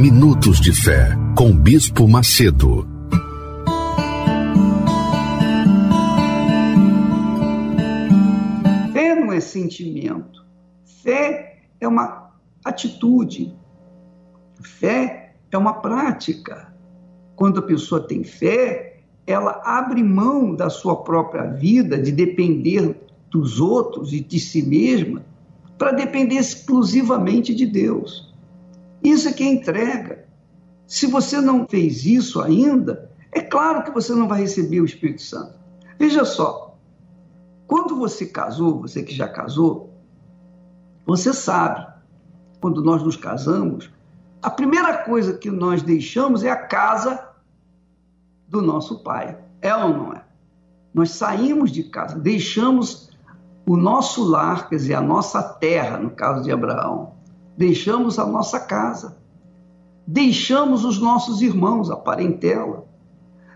Minutos de Fé, com Bispo Macedo. Fé não é sentimento. Fé é uma atitude. Fé é uma prática. Quando a pessoa tem fé, ela abre mão da sua própria vida, de depender dos outros e de si mesma, para depender exclusivamente de Deus. Isso é que é entrega. Se você não fez isso ainda, é claro que você não vai receber o Espírito Santo. Veja só, quando você casou, você que já casou, você sabe, quando nós nos casamos, a primeira coisa que nós deixamos é a casa do nosso pai. É ou não é? Nós saímos de casa, deixamos o nosso lar, quer dizer, a nossa terra, no caso de Abraão, deixamos a nossa casa, deixamos os nossos irmãos, a parentela,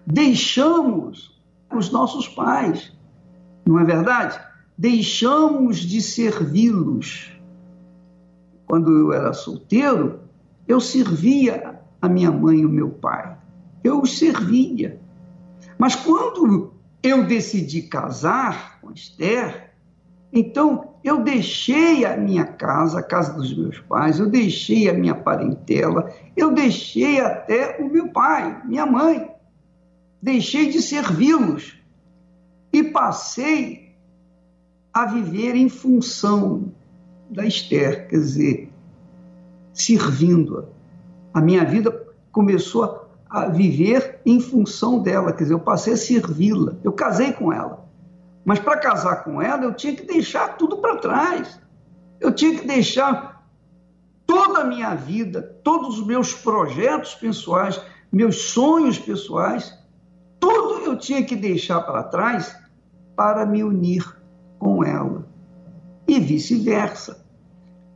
deixamos os nossos pais, não é verdade? Deixamos de servi-los. Quando eu era solteiro, eu servia a minha mãe e o meu pai. Eu os servia. Mas quando eu decidi casar com Esther, então eu deixei a minha casa, a casa dos meus pais, eu deixei a minha parentela, eu deixei até o meu pai, minha mãe. Deixei de servi-los e passei a viver em função da Esther, quer dizer, servindo-a. A minha vida começou a viver em função dela, quer dizer, eu passei a servi-la. Eu casei com ela. Mas para casar com ela, eu tinha que deixar tudo para trás. Eu tinha que deixar toda a minha vida, todos os meus projetos pessoais, meus sonhos pessoais, tudo eu tinha que deixar para trás para me unir com ela. E vice-versa.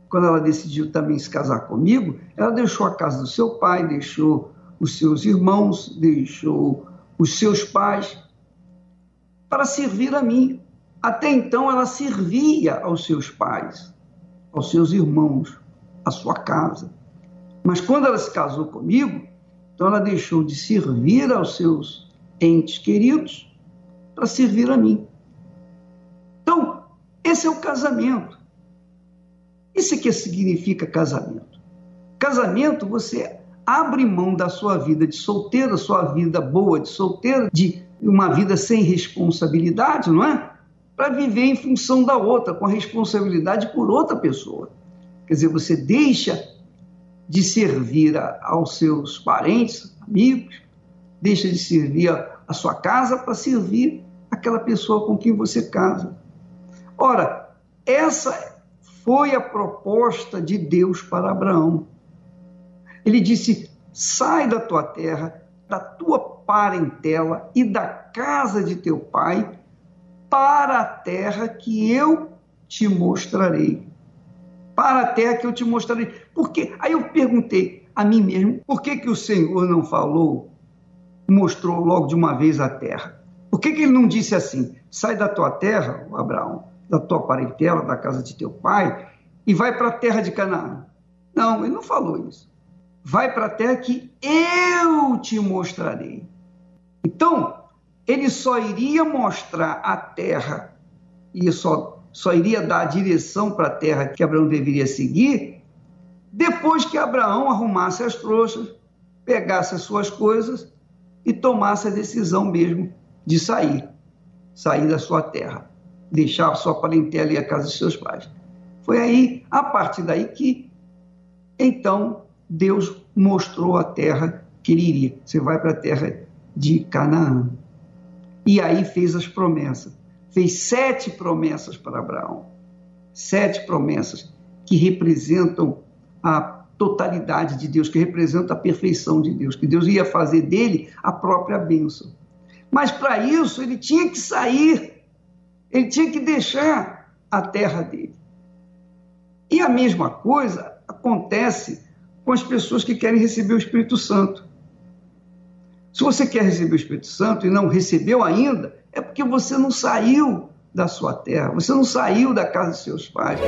Quando ela decidiu também se casar comigo, ela deixou a casa do seu pai, deixou os seus irmãos, deixou os seus pais para servir a mim. Até então ela servia aos seus pais, aos seus irmãos, à sua casa. Mas quando ela se casou comigo, então ela deixou de servir aos seus entes queridos para servir a mim. Então, esse é o casamento. Isso é que significa casamento. Casamento, você abre mão da sua vida de solteira, sua vida boa de solteira, de uma vida sem responsabilidade, não é? Para viver em função da outra, com a responsabilidade por outra pessoa. Quer dizer, você deixa de servir a, aos seus parentes, amigos, deixa de servir a, a sua casa para servir aquela pessoa com quem você casa. Ora, essa foi a proposta de Deus para Abraão. Ele disse: sai da tua terra, da tua parentela e da casa de teu pai para a terra que eu te mostrarei. Para a terra que eu te mostrarei. Porque aí eu perguntei a mim mesmo, por que que o Senhor não falou, mostrou logo de uma vez a terra? Por que que ele não disse assim: sai da tua terra, Abraão, da tua parentela, da casa de teu pai e vai para a terra de Canaã? Não, ele não falou isso. Vai para a terra que eu te mostrarei. Então, ele só iria mostrar a terra e só, só iria dar a direção para a terra que Abraão deveria seguir depois que Abraão arrumasse as trouxas, pegasse as suas coisas e tomasse a decisão mesmo de sair, sair da sua terra, deixar a sua parentela e a casa dos seus pais. Foi aí, a partir daí, que então Deus mostrou a terra que ele iria. Você vai para a terra de Canaã. E aí fez as promessas. Fez sete promessas para Abraão. Sete promessas que representam a totalidade de Deus, que representam a perfeição de Deus, que Deus ia fazer dele a própria bênção. Mas para isso ele tinha que sair, ele tinha que deixar a terra dele. E a mesma coisa acontece com as pessoas que querem receber o Espírito Santo. Se você quer receber o Espírito Santo e não recebeu ainda, é porque você não saiu da sua terra, você não saiu da casa dos seus pais.